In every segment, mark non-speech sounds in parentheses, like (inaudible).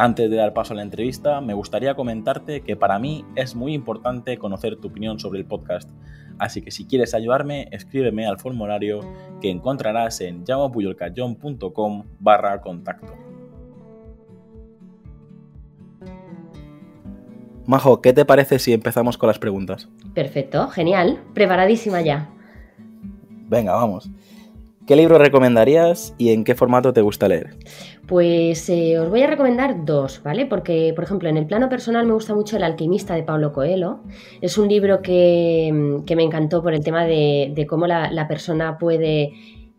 Antes de dar paso a la entrevista, me gustaría comentarte que para mí es muy importante conocer tu opinión sobre el podcast, así que si quieres ayudarme, escríbeme al formulario que encontrarás en llamapuyolcayón.com barra contacto. Majo, ¿qué te parece si empezamos con las preguntas? Perfecto, genial, preparadísima ya. Venga, vamos. ¿Qué libro recomendarías y en qué formato te gusta leer? Pues eh, os voy a recomendar dos, ¿vale? Porque, por ejemplo, en el plano personal me gusta mucho El alquimista de Pablo Coelho. Es un libro que, me encantó por el tema de, cómo la, persona puede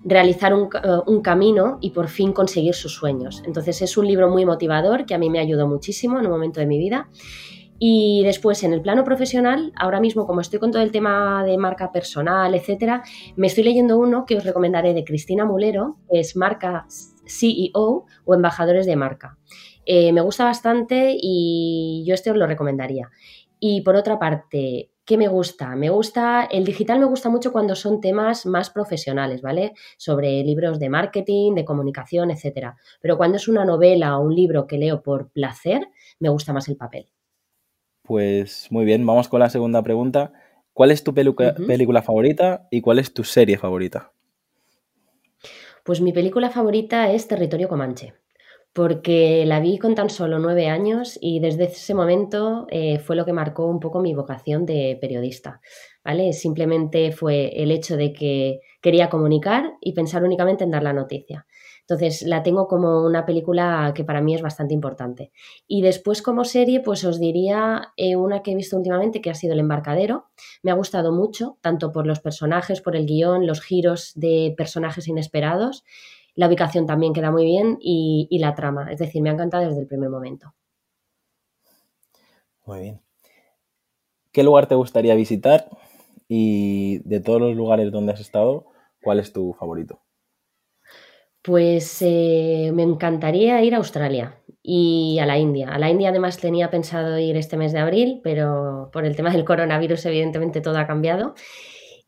realizar uh, un, camino y por fin conseguir sus sueños. Entonces es un libro muy motivador que a mí me ayudó muchísimo en un momento de mi vida. Y después, en el plano profesional, ahora mismo, como estoy con todo el tema de marca personal, etcétera, me estoy leyendo uno que os recomendaré de Cristina Mulero, que es Marca CEO o Embajadores de Marca. Eh, me gusta bastante y yo este os lo recomendaría. Y por otra parte, ¿qué me gusta? Me gusta, el digital me gusta mucho cuando son temas más profesionales, ¿vale? Sobre libros de marketing, de comunicación, etcétera. Pero cuando es una novela o un libro que leo por placer, me gusta más el papel. Pues muy bien, vamos con la segunda pregunta. ¿Cuál es tu película favorita y cuál es tu serie favorita? Pues mi película favorita es Territorio Comanche, porque la vi con tan solo nueve años y desde ese momento eh, fue lo que marcó un poco mi vocación de periodista. ¿vale? Simplemente fue el hecho de que quería comunicar y pensar únicamente en dar la noticia. Entonces la tengo como una película que para mí es bastante importante. Y después como serie, pues os diría eh, una que he visto últimamente que ha sido El embarcadero. Me ha gustado mucho, tanto por los personajes, por el guion, los giros de personajes inesperados. La ubicación también queda muy bien y, y la trama. Es decir, me ha encantado desde el primer momento. Muy bien. ¿Qué lugar te gustaría visitar? Y de todos los lugares donde has estado, ¿cuál es tu favorito? Pues eh, me encantaría ir a Australia y a la India. A la India además tenía pensado ir este mes de abril, pero por el tema del coronavirus evidentemente todo ha cambiado.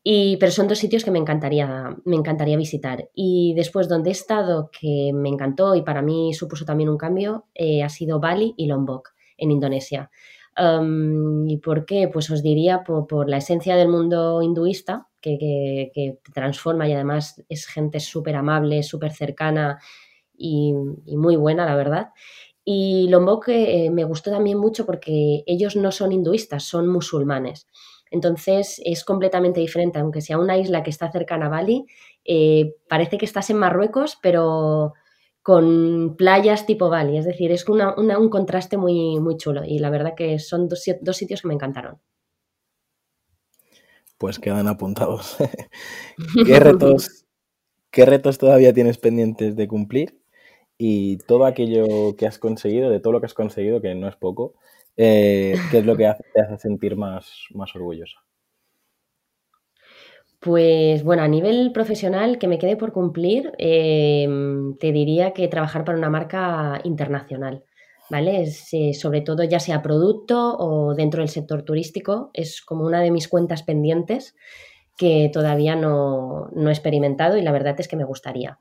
Y, pero son dos sitios que me encantaría, me encantaría visitar. Y después donde he estado, que me encantó y para mí supuso también un cambio, eh, ha sido Bali y Lombok, en Indonesia. ¿Y por qué? Pues os diría por la esencia del mundo hinduista, que, te transforma y además es gente súper amable, súper cercana y, muy buena, la verdad. Y Lombok eh, me gustó también mucho porque ellos no son hinduistas, son musulmanes. Entonces es completamente diferente, aunque sea una isla que está cercana a Bali, eh, parece que estás en Marruecos, pero con playas tipo Bali. Es decir, es un contraste muy, muy chulo y la verdad que son dos sitios que me encantaron pues quedan apuntados. (laughs) ¿Qué retos, ¿Qué retos todavía tienes pendientes de cumplir? Y todo aquello que has conseguido, de todo lo que has conseguido, que no es poco, eh, ¿qué es lo que te hace sentir más, más orgullosa? Pues bueno, a nivel profesional que me quede por cumplir, eh, te diría que trabajar para una marca internacional. ¿vale? Eh, sobre todo ya sea producto o dentro del sector turístico, es como una de mis cuentas pendientes que todavía no, he experimentado y la verdad es que me gustaría.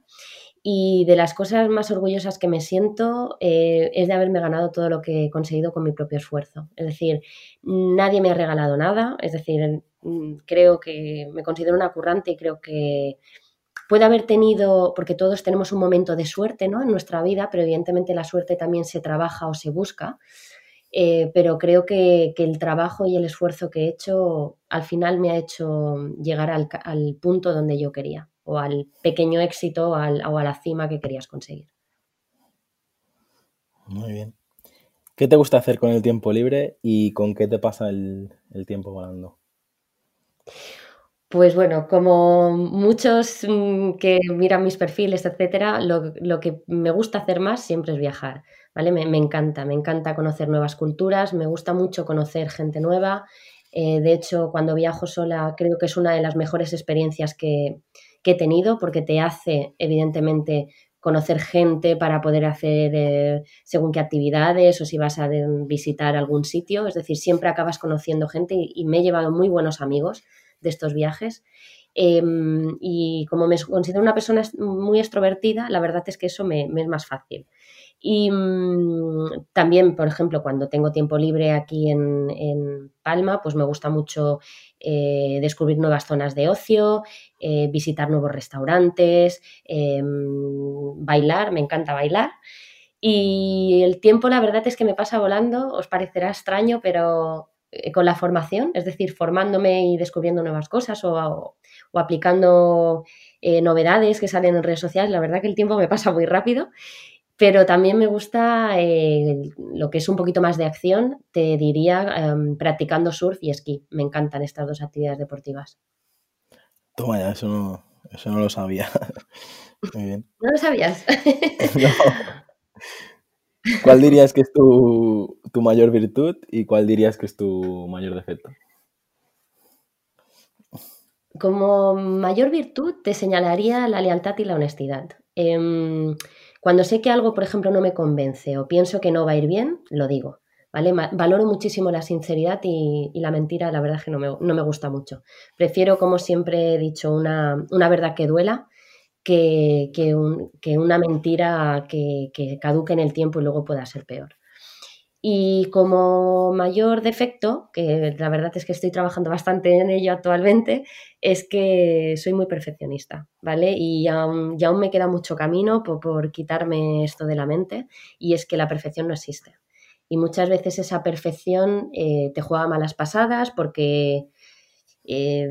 Y de las cosas más orgullosas que me siento eh, es de haberme ganado todo lo que he conseguido con mi propio esfuerzo. Es decir, nadie me ha regalado nada, es decir, mm, creo que me considero una currante y creo que puede haber tenido, porque todos tenemos un momento de suerte ¿no? en nuestra vida, pero evidentemente la suerte también se trabaja o se busca. Eh, pero creo que, el trabajo y el esfuerzo que he hecho al final me ha hecho llegar al, punto donde yo quería, o al pequeño éxito o a la cima que querías conseguir. Muy bien. ¿Qué te gusta hacer con el tiempo libre y con qué te pasa el, el tiempo volando? Pues bueno, como muchos mm, que miran mis perfiles, etcétera, lo, que me gusta hacer más siempre es viajar, ¿vale? Me, encanta, me encanta conocer nuevas culturas, me gusta mucho conocer gente nueva. Eh, de hecho, cuando viajo sola creo que es una de las mejores experiencias que, he tenido porque te hace, evidentemente, conocer gente para poder hacer eh, según qué actividades o si vas a visitar algún sitio. Es decir, siempre acabas conociendo gente y me he llevado muy buenos amigos de estos viajes. Em, y como me considero una persona muy extrovertida, la verdad es que eso me, es más fácil. Y mm, también, por ejemplo, cuando tengo tiempo libre aquí en, Palma, pues me gusta mucho eh, descubrir nuevas zonas de ocio, eh, visitar nuevos restaurantes, em, bailar, me encanta bailar. Y el tiempo, la verdad es que me pasa volando, os parecerá extraño, pero eh, con la formación, es decir, formándome y descubriendo nuevas cosas o, aplicando eh, novedades que salen en redes sociales, la verdad que el tiempo me pasa muy rápido, pero también me gusta eh, lo que es un poquito más de acción, te diría, em, practicando surf y esquí. Me encantan estas dos actividades deportivas. Toma ya, eso no, eso no lo sabía. (laughs) muy bien. ¿No lo sabías? (laughs) (laughs) ¿Cuál dirías que es tu, mayor virtud y cuál dirías que es tu mayor defecto? Como mayor virtud te señalaría la lealtad y la honestidad. Em, cuando sé que algo, por ejemplo, no me convence o pienso que no va a ir bien, lo digo. ¿vale? Valoro muchísimo la sinceridad y, la mentira, la verdad es que no me, gusta mucho. Prefiero, como siempre he dicho, una, una verdad que duela que, una mentira que, caduque en el tiempo y luego pueda ser peor. Y como mayor defecto, que la verdad es que estoy trabajando bastante en ello actualmente, es que soy muy perfeccionista, ¿vale? Y aún, aún me queda mucho camino por, quitarme esto de la mente y es que la perfección no existe. Y muchas veces esa perfección eh, te juega malas pasadas porque eh,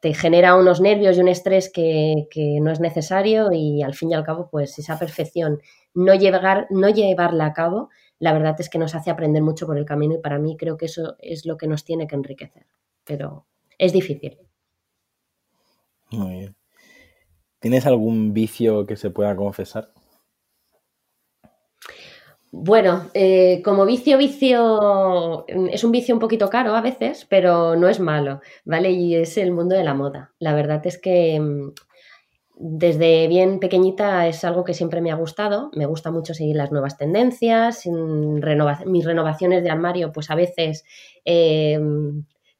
te genera unos nervios y un estrés que, no es necesario y al fin y al cabo, pues esa perfección, no, llegar, no llevarla a cabo, la verdad es que nos hace aprender mucho por el camino y para mí creo que eso es lo que nos tiene que enriquecer, pero es difícil. Muy bien. ¿Tienes algún vicio que se pueda confesar? Bueno, eh, como vicio, vicio, es un vicio un poquito caro a veces, pero no es malo, ¿vale? Y es el mundo de la moda. La verdad es que mm, desde bien pequeñita es algo que siempre me ha gustado. Me gusta mucho seguir las nuevas tendencias. mis renovaciones de armario, pues a veces eh,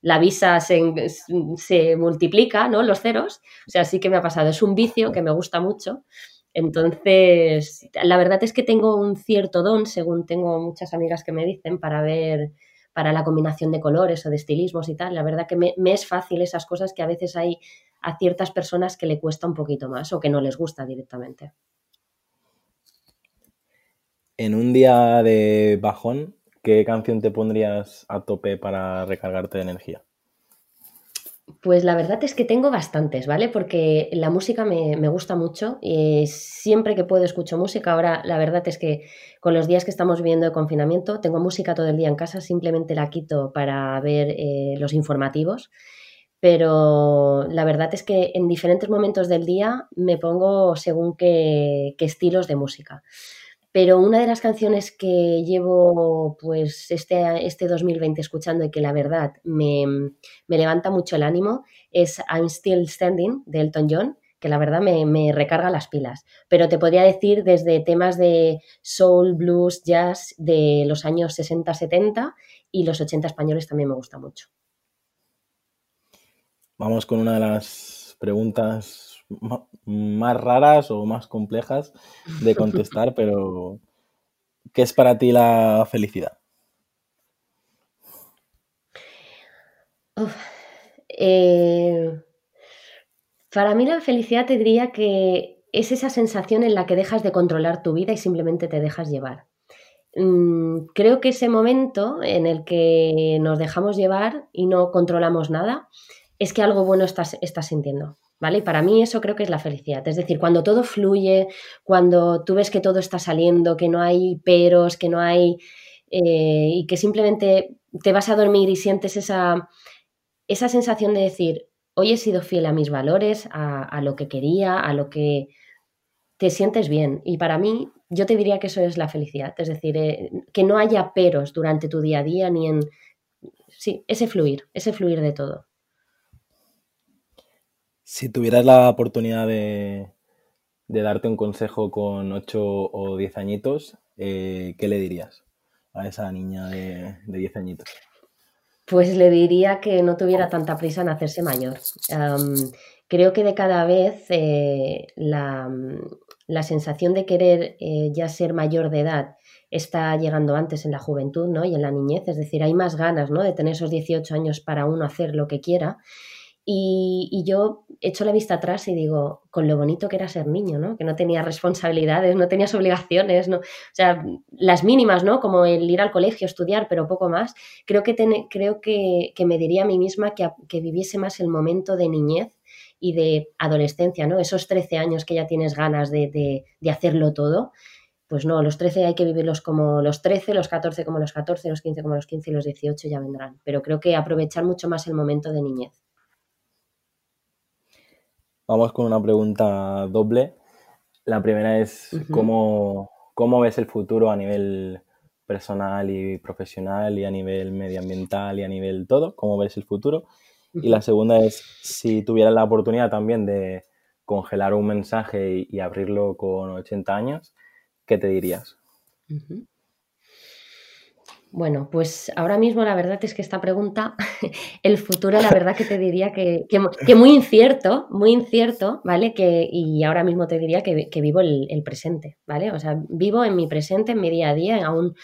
la visa se, se, multiplica, ¿no? Los ceros. O sea, sí que me ha pasado. Es un vicio que me gusta mucho. Entonces, la verdad es que tengo un cierto don, según tengo muchas amigas que me dicen, para ver, para la combinación de colores o de estilismos y tal. La verdad que me, es fácil esas cosas que a veces hay a ciertas personas que le cuesta un poquito más o que no les gusta directamente. En un día de bajón, ¿qué canción te pondrías a tope para recargarte de energía? Pues la verdad es que tengo bastantes, ¿vale? Porque la música me, gusta mucho y siempre que puedo escucho música. Ahora la verdad es que con los días que estamos viviendo de confinamiento tengo música todo el día en casa, simplemente la quito para ver eh, los informativos. Pero la verdad es que en diferentes momentos del día me pongo según qué estilos de música. Pero una de las canciones que llevo pues este, este 2020 escuchando y que la verdad me, levanta mucho el ánimo es I'm Still Standing de Elton John, que la verdad me, recarga las pilas. Pero te podría decir desde temas de soul, blues, jazz de los años 60-70 y los 80 españoles también me gusta mucho. Vamos con una de las preguntas más raras o más complejas de (laughs) contestar, pero ¿qué es para ti la felicidad? Eh, para mí la felicidad te diría que es esa sensación en la que dejas de controlar tu vida y simplemente te dejas llevar. Mm, creo que ese momento en el que nos dejamos llevar y no controlamos nada es que algo bueno estás, estás sintiendo. ¿Vale? Y para mí eso creo que es la felicidad. Es decir, cuando todo fluye, cuando tú ves que todo está saliendo, que no hay peros, que no hay... Eh, y que simplemente te vas a dormir y sientes esa, esa sensación de decir, hoy he sido fiel a mis valores, a, lo que quería, a lo que te sientes bien. Y para mí, yo te diría que eso es la felicidad. Es decir, eh, que no haya peros durante tu día a día ni en... Sí, ese fluir, ese fluir de todo. Si tuvieras la oportunidad de, darte un consejo con 8 o 10 añitos, eh, ¿qué le dirías a esa niña de, de 10 añitos? Pues le diría que no tuviera tanta prisa en hacerse mayor. creo que de cada vez eh, la, sensación de querer eh, ya ser mayor de edad está llegando antes en la juventud ¿no? y en la niñez, es decir, hay más ganas ¿no? de tener esos 18 años para uno hacer lo que quiera y, yo echo la vista atrás y digo, con lo bonito que era ser niño, ¿no? Que no tenía responsabilidades, no tenías obligaciones, ¿no? O sea, las mínimas, ¿no? Como el ir al colegio, estudiar, pero poco más. Creo que, creo que, me diría a mí misma que, que viviese más el momento de niñez y de adolescencia, ¿no? Esos 13 años que ya tienes ganas de, de, hacerlo todo. Pues no, los 13 hay que vivirlos como los 13, los 14 como los 14, los 15 como los 15 y los 18 ya vendrán. Pero creo que aprovechar mucho más el momento de niñez. Vamos con una pregunta doble. La primera es ¿cómo, ves el futuro a nivel personal y profesional y a nivel medioambiental y a nivel todo? ¿Cómo ves el futuro? Y la segunda es si tuvieras la oportunidad también de congelar un mensaje y, abrirlo con 80 años, ¿qué te dirías? Bueno, pues ahora mismo la verdad es que esta pregunta, (laughs) el futuro, la verdad que te diría que, muy incierto, muy incierto, ¿vale? Que, y ahora mismo te diría que, vivo el, el, presente, ¿vale? O sea, vivo en mi presente, en mi día a día, aún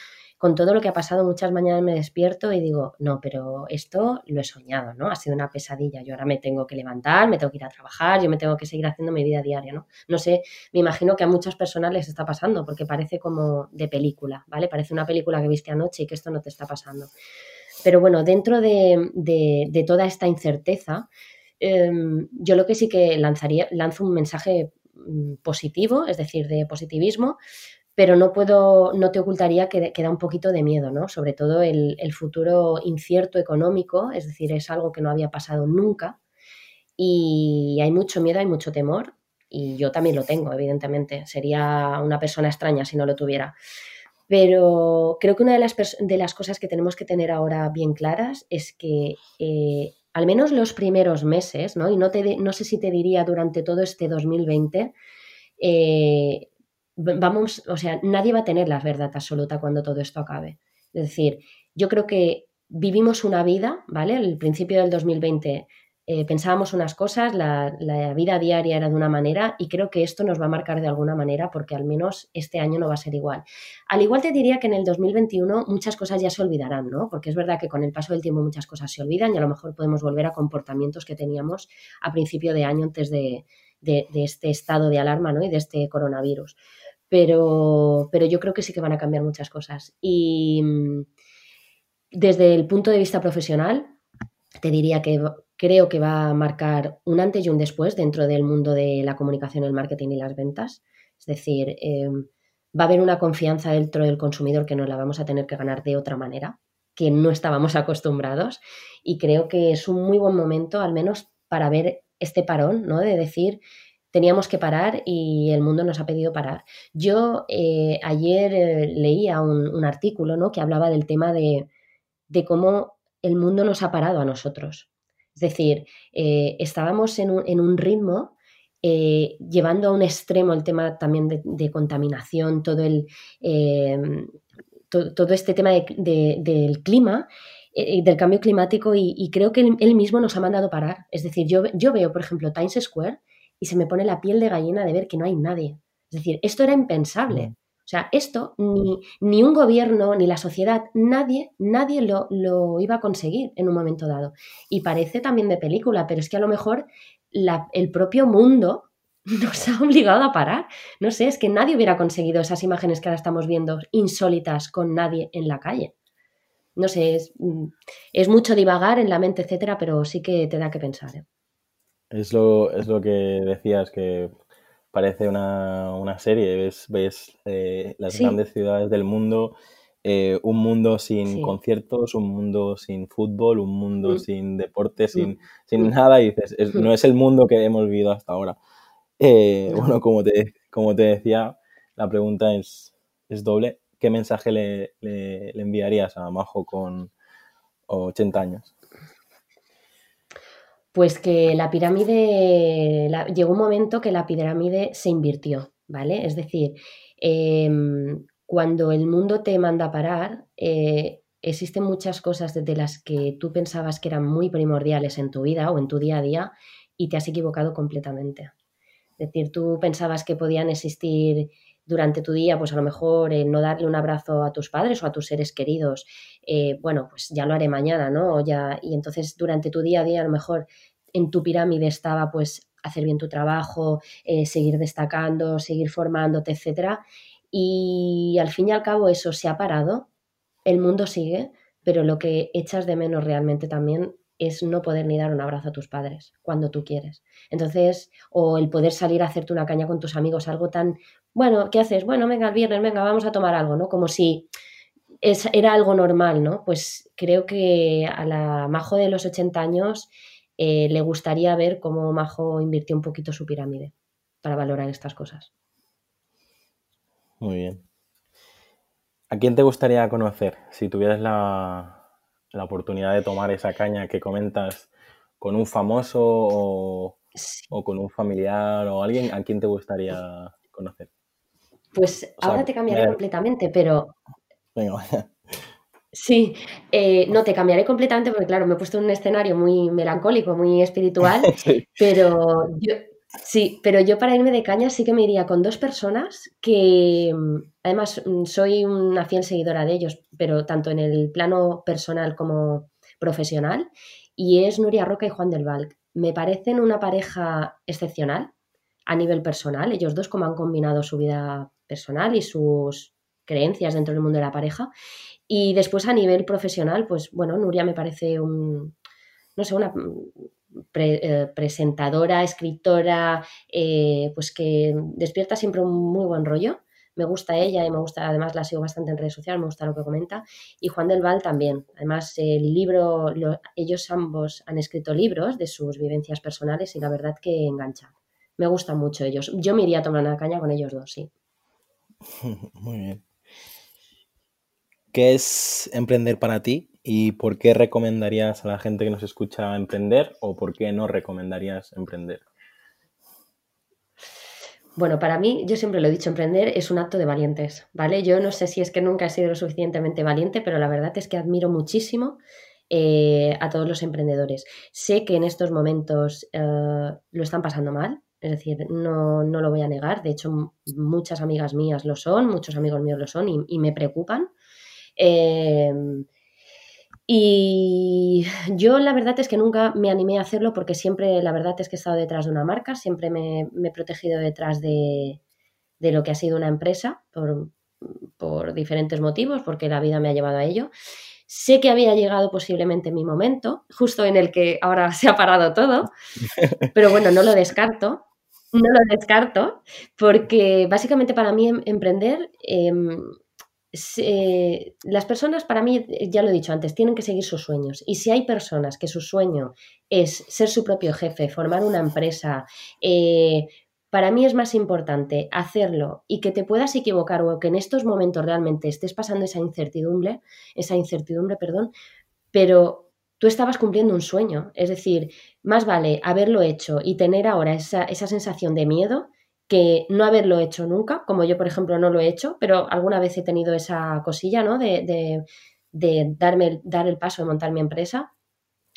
con todo lo que ha pasado, muchas mañanas me despierto y digo, no, pero esto lo he soñado, ¿no? Ha sido una pesadilla. Yo ahora me tengo que levantar, me tengo que ir a trabajar, yo me tengo que seguir haciendo mi vida diaria, ¿no? No sé, me imagino que a muchas personas les está pasando porque parece como de película, ¿vale? Parece una película que viste anoche y que esto no te está pasando. Pero bueno, dentro de, toda esta incerteza, em, yo lo que sí que lanzaría, lanzo un mensaje mm, positivo, es decir, de positivismo, pero no puedo, no te ocultaría que, da un poquito de miedo, ¿no? Sobre todo el, futuro incierto económico, es decir, es algo que no había pasado nunca y hay mucho miedo, hay mucho temor y yo también lo tengo, evidentemente. Sería una persona extraña si no lo tuviera. Pero creo que una de las, de las cosas que tenemos que tener ahora bien claras es que eh, al menos los primeros meses, ¿no? y no, te, no sé si te diría durante todo este 2020, eh, vamos, o sea, nadie va a tener la verdad absoluta cuando todo esto acabe. Es decir, yo creo que vivimos una vida, ¿vale? Al principio del 2020 eh, pensábamos unas cosas, la, vida diaria era de una manera y creo que esto nos va a marcar de alguna manera porque al menos este año no va a ser igual. Al igual te diría que en el 2021 muchas cosas ya se olvidarán, ¿no? Porque es verdad que con el paso del tiempo muchas cosas se olvidan y a lo mejor podemos volver a comportamientos que teníamos a principio de año antes de, de este estado de alarma, ¿no? Y de este coronavirus pero, pero yo creo que sí que van a cambiar muchas cosas. Y mm, desde el punto de vista profesional, te diría que creo que va a marcar un antes y un después dentro del mundo de la comunicación, el marketing y las ventas. Es decir, em, va a haber una confianza dentro del consumidor que nos la vamos a tener que ganar de otra manera, que no estábamos (laughs) acostumbrados. Y creo que es un muy buen momento, al menos para ver este parón, ¿no? De decir, teníamos que parar y el mundo nos ha pedido parar. Yo eh, ayer eh, leía un, artículo ¿no? que hablaba del tema de, cómo el mundo nos ha parado a nosotros. Es decir, eh, estábamos en un, ritmo llevando a un extremo el tema también de, contaminación, todo, el, todo este tema del clima del cambio climático y, creo que él, mismo nos ha mandado parar. Es decir, yo, yo veo, por ejemplo, Times Square y se me pone la piel de gallina de ver que no hay nadie. Es decir, esto era impensable. O sea, esto ni, ni, un gobierno, ni la sociedad, nadie, nadie lo, lo, iba a conseguir en un momento dado. Y parece también de película, pero es que a lo mejor el propio mundo (laughs) nos ha obligado a parar. No sé, es que nadie hubiera conseguido esas imágenes que ahora estamos viendo insólitas con nadie en la calle. No sé, es, mm, es mucho divagar en la mente, etcétera, pero sí que te da que pensar. ¿eh? Es lo, es lo que decías, que parece una, serie. Ves, ves eh, las grandes ciudades del mundo eh, un mundo sin conciertos, un mundo sin fútbol, un mundo mm. sin deporte, mm. sin, sin mm. nada, y dices, no es el mundo que hemos vivido hasta ahora. Eh, bueno, como te, como te decía, la pregunta es, es doble. ¿Qué mensaje le, le, enviarías a Majo con 80 años? Pues que la pirámide, llegó un momento que la pirámide se invirtió, ¿vale? Es decir, em, cuando el mundo te manda a parar, eh, existen muchas cosas de las que tú pensabas que eran muy primordiales en tu vida o en tu día a día y te has equivocado completamente. Es decir, tú pensabas que podían existir durante tu día, pues a lo mejor no darle un abrazo a tus padres o a tus seres queridos, eh, bueno, pues ya lo haré mañana, ¿no? Ya, y entonces durante tu día a día a lo mejor en tu pirámide estaba pues hacer bien tu trabajo, eh, seguir destacando, seguir formándote, etcétera. Y al fin y al cabo eso se ha parado, el mundo sigue, pero lo que echas de menos realmente también es no poder ni dar un abrazo a tus padres cuando tú quieres. Entonces, o el poder salir a hacerte una caña con tus amigos, algo tan, bueno, ¿qué haces? Bueno, venga, el viernes, venga, vamos a tomar algo, ¿no? Como si es, era algo normal, ¿no? Pues creo que a la Majo de los 80 años eh, le gustaría ver cómo Majo invirtió un poquito su pirámide para valorar estas cosas. Muy bien. ¿A quién te gustaría conocer si tuvieras la, oportunidad de tomar esa caña que comentas con un famoso o, con un familiar o alguien? ¿A quién te gustaría conocer? Pues ahora te cambiaré completamente, pero... Venga. Sí, eh, no, te cambiaré completamente porque, claro, me he puesto en un escenario muy melancólico, muy espiritual, (laughs) pero yo, Sí, pero yo para irme de caña sí que me iría con dos personas que mm, además mm, soy una fiel seguidora de ellos, pero tanto en el plano personal como profesional, y es Nuria Roca y Juan del Val. Me parecen una pareja excepcional a nivel personal, ellos dos como han combinado su vida personal y sus creencias dentro del mundo de la pareja. Y después a nivel profesional, pues bueno, Nuria me parece un, no sé, una eh, presentadora, escritora, eh, pues que despierta siempre un muy buen rollo. Me gusta ella y me gusta, además la sigo bastante en redes sociales, me gusta lo que comenta. Y Juan del Val también. Además, el libro, ellos ambos han escrito libros de sus vivencias personales y la verdad que engancha. Me gustan mucho ellos. Yo me iría a tomar una caña con ellos dos, sí. (laughs) Muy bien. ¿Qué es emprender para ti? ¿Y por qué recomendarías a la gente que nos escucha emprender o por qué no recomendarías emprender? Bueno, para mí, yo siempre lo he dicho, emprender es un acto de valientes, ¿vale? Yo no sé si es que nunca he sido lo suficientemente valiente, pero la verdad es que admiro muchísimo eh, a todos los emprendedores. Sé que en estos momentos eh, lo están pasando mal, es decir, no, lo voy a negar, de hecho muchas amigas mías lo son, muchos amigos míos lo son y, me preocupan. Eh, y yo la verdad es que nunca me animé a hacerlo porque siempre la verdad es que he estado detrás de una marca, siempre me, he protegido detrás de, lo que ha sido una empresa por, diferentes motivos, porque la vida me ha llevado a ello. Sé que había llegado posiblemente mi momento, justo en el que ahora (laughs) se ha parado todo, pero bueno, no lo descarto. No lo descarto, porque básicamente para mí em, emprender em, las personas, para mí, ya lo he dicho antes, tienen que seguir sus sueños. Y si hay personas que su sueño es ser su propio jefe, formar una empresa, eh, para mí es más importante hacerlo y que te puedas equivocar o que en estos momentos realmente estés pasando esa incertidumbre, esa incertidumbre, perdón, pero tú estabas cumpliendo un sueño. Es decir, más vale haberlo hecho y tener ahora esa, esa sensación de miedo que no haberlo hecho nunca, como yo, por ejemplo, no lo he hecho, pero alguna vez he tenido esa cosilla, ¿no? De, darme, dar el paso de montar mi empresa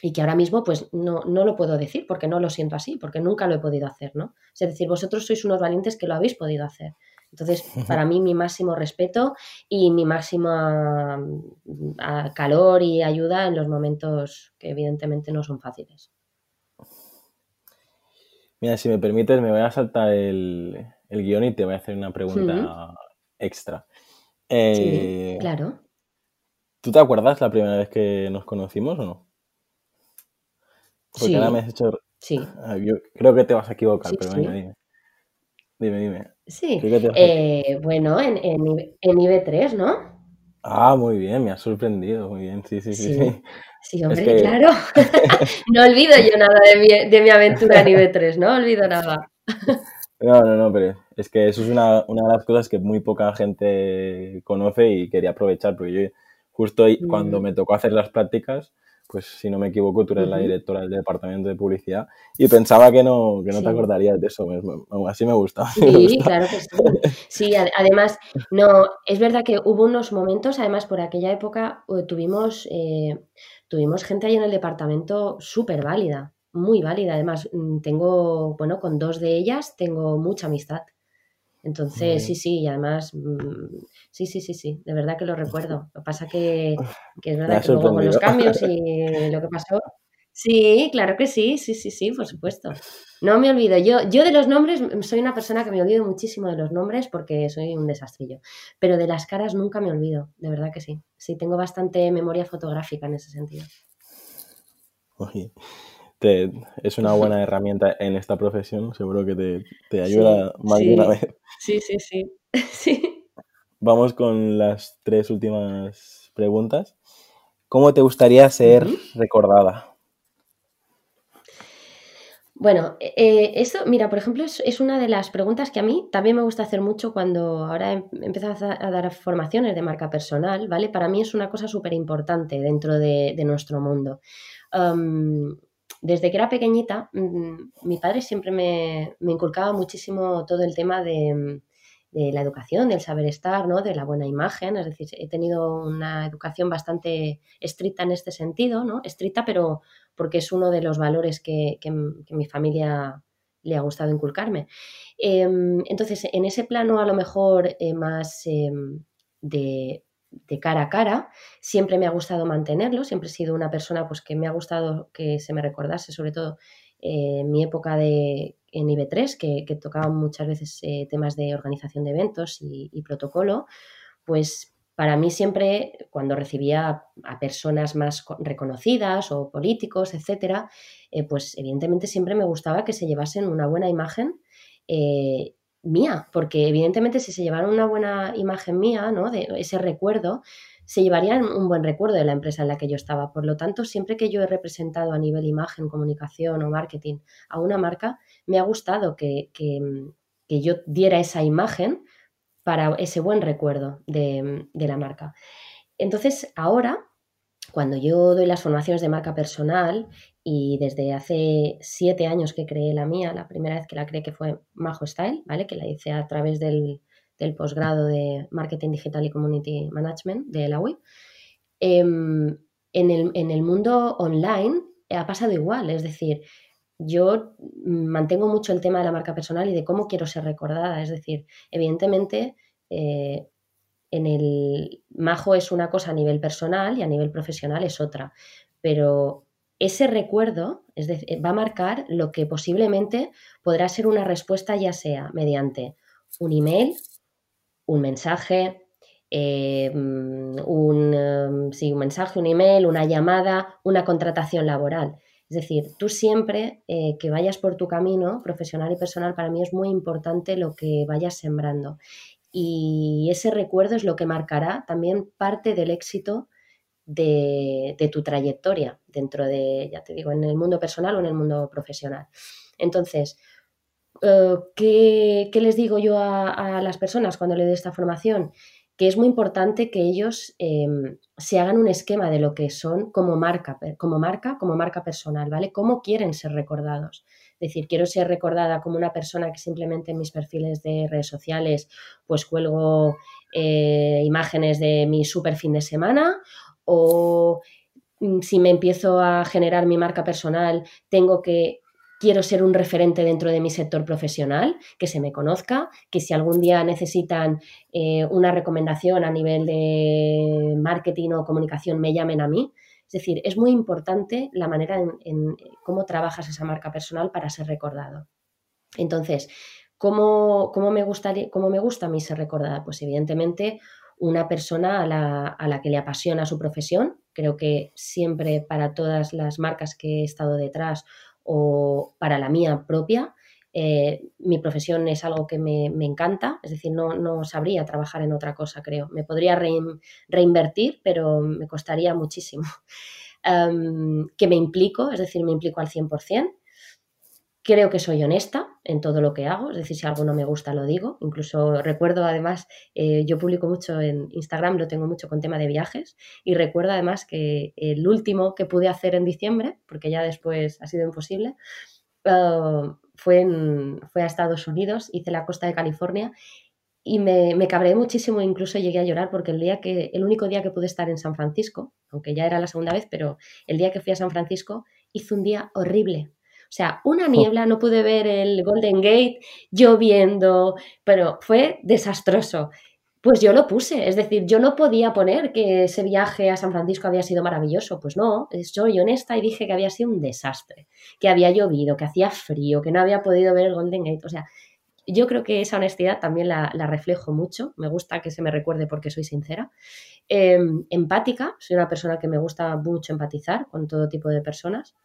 y que ahora mismo pues no, no, lo puedo decir porque no lo siento así, porque nunca lo he podido hacer, ¿no? Es decir, vosotros sois unos valientes que lo habéis podido hacer. Entonces, (laughs) para mí mi máximo respeto y mi máxima mm, calor y ayuda en los momentos que evidentemente no son fáciles. Mira, si me permites, me voy a saltar el, guion y te voy a hacer una pregunta extra. sí, eh, claro. ¿Tú te acuerdas la primera vez que nos conocimos o no? Porque sí. ahora me has hecho. Sí. Yo creo que te vas a equivocar, pero venga, dime. Dime, dime. Sí. Eh, bueno, en, en, en IB3, ¿no? Ah, muy bien, me ha sorprendido, muy bien, sí, sí, sí. Sí, sí. hombre, claro. (laughs) no olvido yo nada de mi, de mi aventura en IB3, no olvido nada. No, no, no, pero es que eso es una, una, de las cosas que muy poca gente conoce y quería aprovechar, porque yo justo ahí, cuando mm. me tocó hacer las prácticas, pues si no me equivoco, tú eres la directora del departamento de publicidad y pensaba que no, que no te acordarías de eso, así me gusta. (laughs) Sí, claro que sí. Sí, además, no, es verdad que hubo unos momentos, además por aquella época eh, tuvimos, eh, tuvimos gente ahí en el departamento súper válida, muy válida. Además, mm, tengo, bueno, con dos de ellas tengo mucha amistad. Entonces, sí, sí, y además, mm, sí, sí, sí, sí, de verdad que lo recuerdo. Lo que pasa que, que es verdad que luego con los cambios (laughs) y lo que pasó. Sí, claro que sí, sí, sí, sí, por supuesto. No me olvido. Yo, yo de los nombres, mm, soy una persona que me olvido muchísimo de los nombres porque soy un desastrillo. Pero de las caras nunca me olvido, de verdad que sí. Sí, tengo bastante memoria fotográfica en ese sentido. Oye es una buena herramienta en esta profesión, seguro que te, ayuda más de una vez. Sí, sí, sí, (laughs) sí. Vamos con las tres últimas preguntas. ¿Cómo te gustaría ser recordada? Bueno, eh, esto, mira, por ejemplo, es, una de las preguntas que a mí también me gusta hacer mucho cuando ahora he empezado a, dar formaciones de marca personal, ¿vale? Para mí es una cosa súper importante dentro de, nuestro mundo desde que era pequeñita, mm, mi padre siempre me, inculcaba muchísimo todo el tema de, la educación, del saber estar, ¿no? de la buena imagen. Es decir, he tenido una educación bastante estricta en este sentido, ¿no? Estricta, pero porque es uno de los valores que, mi familia le ha gustado inculcarme. Em, entonces, en ese plano a lo mejor eh, más em, de de cara a cara. Siempre me ha gustado mantenerlo, siempre he sido una persona pues, que me ha gustado que se me recordase, sobre todo eh, en mi época de, en IB3, que, que tocaba muchas veces eh, temas de organización de eventos y, protocolo, pues para mí siempre, cuando recibía a personas más reconocidas o políticos, etcétera, eh, pues evidentemente siempre me gustaba que se llevasen una buena imagen mía, porque evidentemente si se llevaran una buena imagen mía, ¿no? De ese recuerdo, se llevarían un buen recuerdo de la empresa en la que yo estaba. Por lo tanto, siempre que yo he representado a nivel imagen, comunicación o marketing a una marca, me ha gustado que, yo diera esa imagen para ese buen recuerdo de, de la marca. Entonces, ahora cuando yo doy las formaciones de marca personal y desde hace siete años que creé la mía, la primera vez que la creé que fue Majo Style, ¿vale? Que la hice a través del, posgrado de Marketing Digital y Community Management de la UIP. Em, en, el, en el mundo online ha pasado igual, es decir, yo mantengo mucho el tema de la marca personal y de cómo quiero ser recordada. Es decir, evidentemente, eh, en el majo es una cosa a nivel personal y a nivel profesional es otra, pero ese recuerdo es va a marcar lo que posiblemente podrá ser una respuesta ya sea mediante un email, un mensaje, em, un, em, un mensaje, un email, una llamada, una contratación laboral. Es decir, tú siempre eh, que vayas por tu camino profesional y personal, para mí es muy importante lo que vayas sembrando y ese recuerdo es lo que marcará también parte del éxito de, tu trayectoria dentro de, ya te digo, en el mundo personal o en el mundo profesional. Entonces, eh, ¿qué, les digo yo a, las personas cuando le doy esta formación? Que es muy importante que ellos em, se hagan un esquema de lo que son como marca, como marca, como marca personal, ¿vale? ¿Cómo quieren ser recordados? Es decir, quiero ser recordada como una persona que simplemente en mis perfiles de redes sociales pues cuelgo eh, imágenes de mi super fin de semana o mm, si me empiezo a generar mi marca personal, tengo que quiero ser un referente dentro de mi sector profesional, que se me conozca, que si algún día necesitan eh, una recomendación a nivel de marketing o comunicación, me llamen a mí. Es decir, es muy importante la manera en, cómo trabajas esa marca personal para ser recordado. Entonces, ¿cómo, me gustaría, ¿cómo me gusta a mí ser recordada? Pues evidentemente una persona a la, a la, que le apasiona su profesión. Creo que siempre para todas las marcas que he estado detrás o para la mía propia, Eh, mi profesión es algo que me, encanta, es decir, no, no, sabría trabajar en otra cosa, creo. Me podría reinvertir, pero me costaría muchísimo. (laughs) que me implico, es decir, me implico al 100%. Creo que soy honesta en todo lo que hago, es decir, si algo no me gusta lo digo. Incluso recuerdo además, eh, yo publico mucho en Instagram, lo tengo mucho con tema de viajes y recuerdo además que el último que pude hacer en diciembre, porque ya después ha sido imposible, ah, fue, fue a Estados Unidos, hice la costa de California y me, me cabré muchísimo, incluso llegué a llorar porque el día que, el único día que pude estar en San Francisco, aunque ya era la segunda vez, pero el día que fui a San Francisco hizo un día horrible. O sea, una niebla, no pude ver el Golden Gate, lloviendo, pero fue desastroso. Pues yo lo puse, es decir, yo no podía poner que ese viaje a San Francisco había sido maravilloso, pues no, soy honesta y dije que había sido un desastre, que había llovido, que hacía frío, que no había podido ver el Golden Gate, o sea, yo creo que esa honestidad también la, reflejo mucho, me gusta que se me recuerde porque soy sincera. Em, empática, soy una persona que me gusta mucho empatizar con todo tipo de personas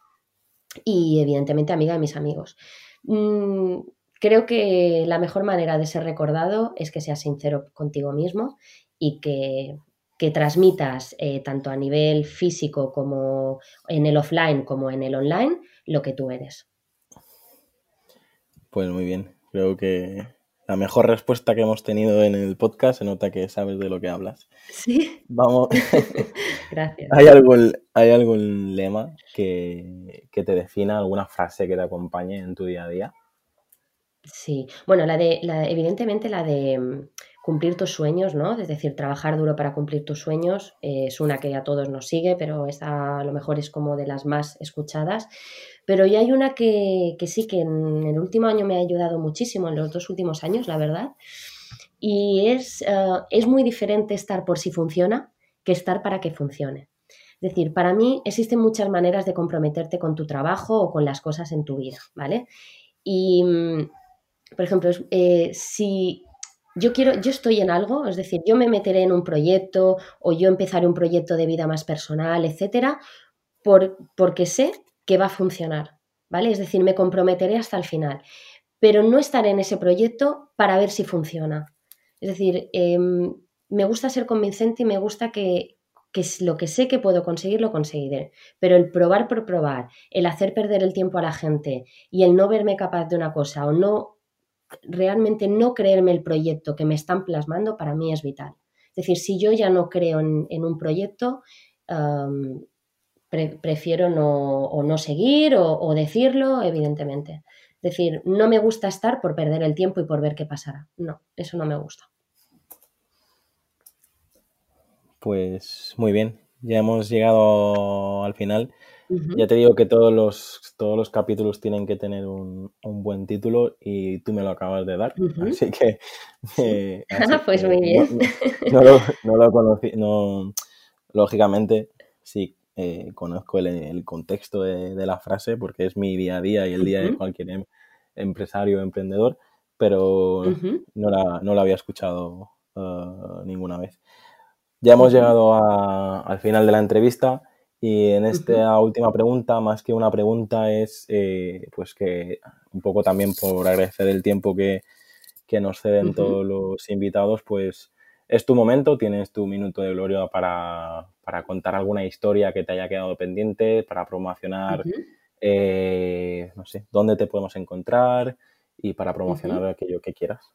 y evidentemente amiga de mis amigos. Mm, creo que la mejor manera de ser recordado es que seas sincero contigo mismo y que, transmitas eh, tanto a nivel físico como en el offline como en el online lo que tú eres. Pues muy bien, creo que la mejor respuesta que hemos tenido en el podcast se nota que sabes de lo que hablas. Sí. Vamos. (laughs) Gracias. ¿Hay algún, ¿Hay algún lema que, te defina, alguna frase que te acompañe en tu día a día? Sí, bueno, la de, la, evidentemente la de cumplir tus sueños, ¿no? Es decir, trabajar duro para cumplir tus sueños eh, es una que a todos nos sigue, pero esa a lo mejor es como de las más escuchadas. Pero ya hay una que, sí, que en el último año me ha ayudado muchísimo, en los dos últimos años, la verdad. Y es, eh, es muy diferente estar por si funciona que estar para que funcione. Es decir, para mí existen muchas maneras de comprometerte con tu trabajo o con las cosas en tu vida, ¿vale? Y, mm, por ejemplo, eh, si yo quiero, yo estoy en algo, es decir, yo me meteré en un proyecto o yo empezaré un proyecto de vida más personal, etcétera, por, porque sé que va a funcionar, ¿vale? Es decir, me comprometeré hasta el final, pero no estaré en ese proyecto para ver si funciona. Es decir, em, me gusta ser convincente y me gusta que, que lo que sé que puedo conseguir, lo conseguiré. Pero el probar por probar, el hacer perder el tiempo a la gente y el no verme capaz de una cosa o no realmente no creerme el proyecto que me están plasmando, para mí es vital. Es decir, si yo ya no creo en, un proyecto, prefiero no, o no seguir o, decirlo, evidentemente. Es decir, no me gusta estar por perder el tiempo y por ver qué pasará. No, eso no me gusta. Pues muy bien, ya hemos llegado al final. Ya te digo que todos los, todos los capítulos tienen que tener un, buen título y tú me lo acabas de dar. Así que. (laughs) Eh, (laughs) pues muy bien. No, lo, no lo conocí. No, lógicamente, sí, eh, conozco el, contexto de, la frase porque es mi día a día y el día de cualquier em, empresario o emprendedor, pero no, la, no, la, había escuchado uh, ninguna vez. Ya hemos llegado al final de la entrevista y en esta última pregunta, más que una pregunta, es eh, pues que un poco también por agradecer el tiempo que, que nos ceden todos los invitados, pues es tu momento, tienes tu minuto de gloria para, contar alguna historia que te haya quedado pendiente, para promocionar, eh, no sé, dónde te podemos encontrar y para promocionar aquello que quieras.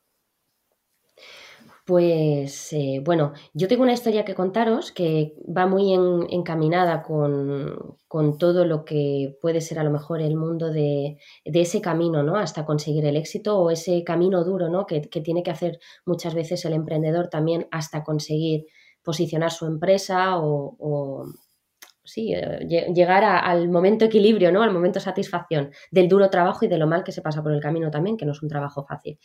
Pues eh, bueno, yo tengo una historia que contaros que va muy encaminada con, todo lo que puede ser a lo mejor el mundo de, ese camino, ¿no? Hasta conseguir el éxito o ese camino duro, ¿no? Que, tiene que hacer muchas veces el emprendedor también hasta conseguir posicionar su empresa o, sí, eh, llegar al momento equilibrio, ¿no? Al momento satisfacción del duro trabajo y de lo mal que se pasa por el camino también, que no es un trabajo fácil.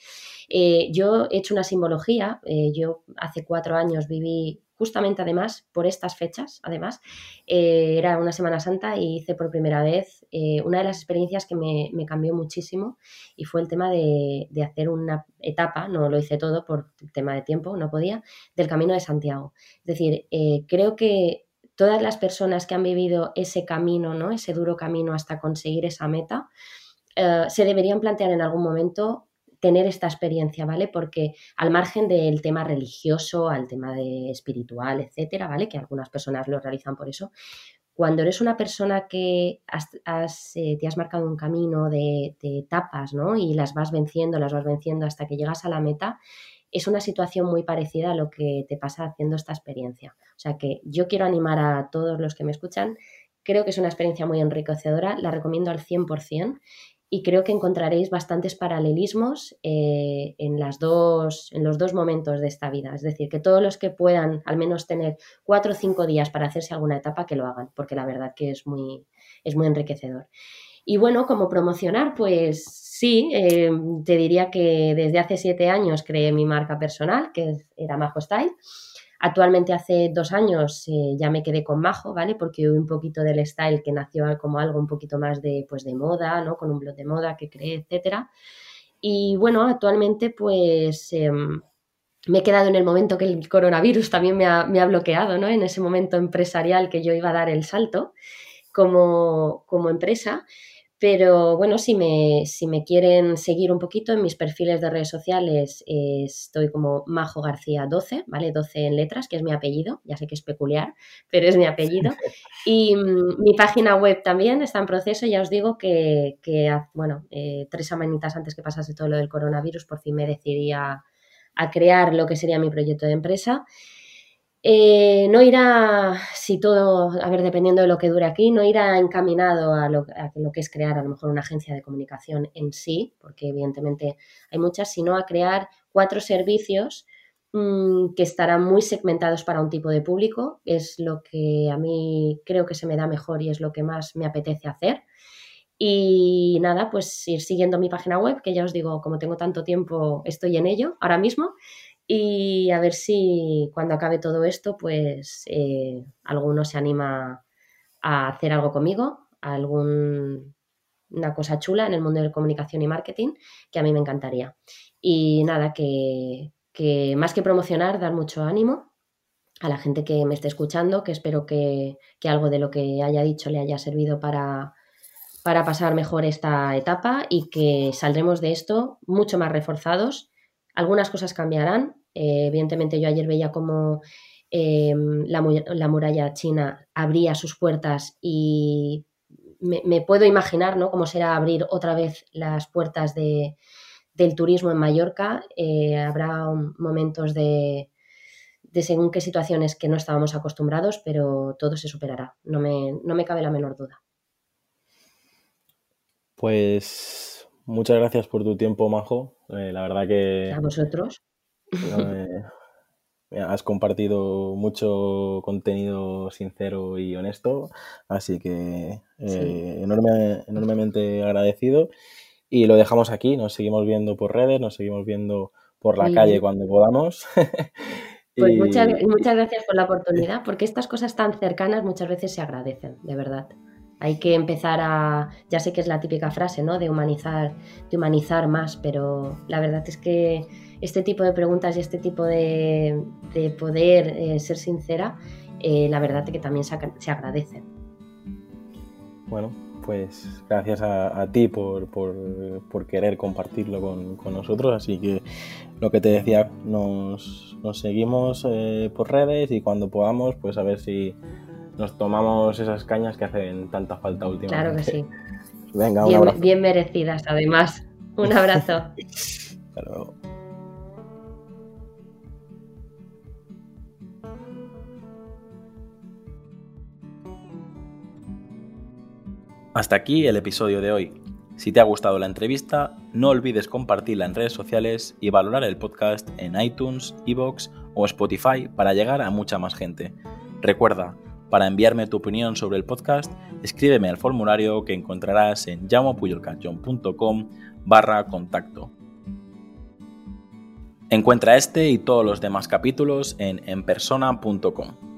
Eh, yo he hecho una simbología, eh, yo hace cuatro años viví justamente además, por estas fechas, además, era una Semana Santa y hice por primera vez una de las experiencias que me, cambió muchísimo y fue el tema de, de, hacer una etapa, no lo hice todo por tema de tiempo, no podía, del Camino de Santiago. Es decir, creo que todas las personas que han vivido ese camino, ¿no? ese duro camino hasta conseguir esa meta, eh, se deberían plantear en algún momento tener esta experiencia, ¿vale? Porque al margen del tema religioso, al tema de espiritual, etcétera, ¿vale? Que algunas personas lo realizan por eso. Cuando eres una persona que eh, te has marcado un camino de, de etapas, ¿no? Y las vas venciendo, las vas venciendo hasta que llegas a la meta, es una situación muy parecida a lo que te pasa haciendo esta experiencia. O sea que yo quiero animar a todos los que me escuchan. Creo que es una experiencia muy enriquecedora, la recomiendo al 100% y creo que encontraréis bastantes paralelismos eh, en, las dos, en los dos momentos de esta vida. Es decir, que todos los que puedan al menos tener cuatro o cinco días para hacerse alguna etapa, que lo hagan, porque la verdad que es muy, es muy enriquecedor. Y bueno, como promocionar, pues sí, eh, te diría que desde hace siete años creé mi marca personal, que era Majo Style Actualmente hace dos años eh, ya me quedé con Majo, ¿vale? Porque hubo un poquito del style que nació como algo un poquito más de, pues, de moda, ¿no? Con un blog de moda que creé, etcétera. Y bueno, actualmente pues em, me he quedado en el momento que el coronavirus también me ha, me ha, bloqueado, ¿no? En ese momento empresarial que yo iba a dar el salto como, como empresa. Pero bueno, si me, si me quieren seguir un poquito en mis perfiles de redes sociales, eh, estoy como Majo García 12, ¿vale? 12 en letras, que es mi apellido, ya sé que es peculiar, pero es mi apellido. (laughs) Y mm, mi página web también está en proceso, ya os digo que, que bueno, eh, tres semanitas antes que pasase todo lo del coronavirus, por fin me decidí a crear lo que sería mi proyecto de empresa. Eh, no irá, si todo, a ver, dependiendo de lo que dure aquí, no irá encaminado a lo, que es crear a lo mejor una agencia de comunicación en sí, porque evidentemente hay muchas, sino a crear cuatro servicios mm, que estarán muy segmentados para un tipo de público. Es lo que a mí creo que se me da mejor y es lo que más me apetece hacer. Y nada, pues ir siguiendo mi página web, que ya os digo, como tengo tanto tiempo, estoy en ello ahora mismo y a ver si cuando acabe todo esto, pues eh, alguno se anima a hacer algo conmigo, algún, una cosa chula en el mundo de comunicación y marketing, que a mí me encantaría. Y nada, que, más que promocionar, dar mucho ánimo a la gente que me esté escuchando, que espero que, que algo de lo que haya dicho le haya servido para, para pasar mejor esta etapa y que saldremos de esto mucho más reforzados. Algunas cosas cambiarán, eh, evidentemente yo ayer veía cómo em, la, muralla china abría sus puertas y me, puedo imaginar ¿no? cómo será abrir otra vez las puertas de, del turismo en Mallorca. Eh, habrá momentos de, de según qué situaciones que no estábamos acostumbrados, pero todo se superará, no me, no me cabe la menor duda. Pues muchas gracias por tu tiempo, Majo. Eh, la verdad que... A vosotros. (laughs) has compartido mucho contenido sincero y honesto, así que eh, enorme, enormemente agradecido. Y lo dejamos aquí, nos seguimos viendo por redes, nos seguimos viendo por la calle cuando podamos. (laughs) Pues muchas, muchas gracias por la oportunidad, porque estas cosas tan cercanas muchas veces se agradecen, de verdad. Hay que empezar a, ya sé que es la típica frase, ¿no? De humanizar, de humanizar más, pero la verdad es que este tipo de preguntas y este tipo de, poder eh, ser sincera, eh, la verdad es que también se, se agradecen. Bueno, pues gracias a, ti por, querer compartirlo con, nosotros. Así que lo que te decía, nos, seguimos eh, por redes y cuando podamos, pues a ver si nos tomamos esas cañas que hacen tanta falta últimamente. Claro que sí. Venga, un bien, abrazo. bien merecidas, además. Un abrazo. (laughs) Hasta luego. Hasta aquí el episodio de hoy. Si te ha gustado la entrevista, no olvides compartirla en redes sociales y valorar el podcast en iTunes, Evox o Spotify para llegar a mucha más gente. Recuerda, para enviarme tu opinión sobre el podcast, escríbeme al formulario que encontrarás en llamopuyolcanchon.com barra contacto. Encuentra este y todos los demás capítulos en enpersona.com.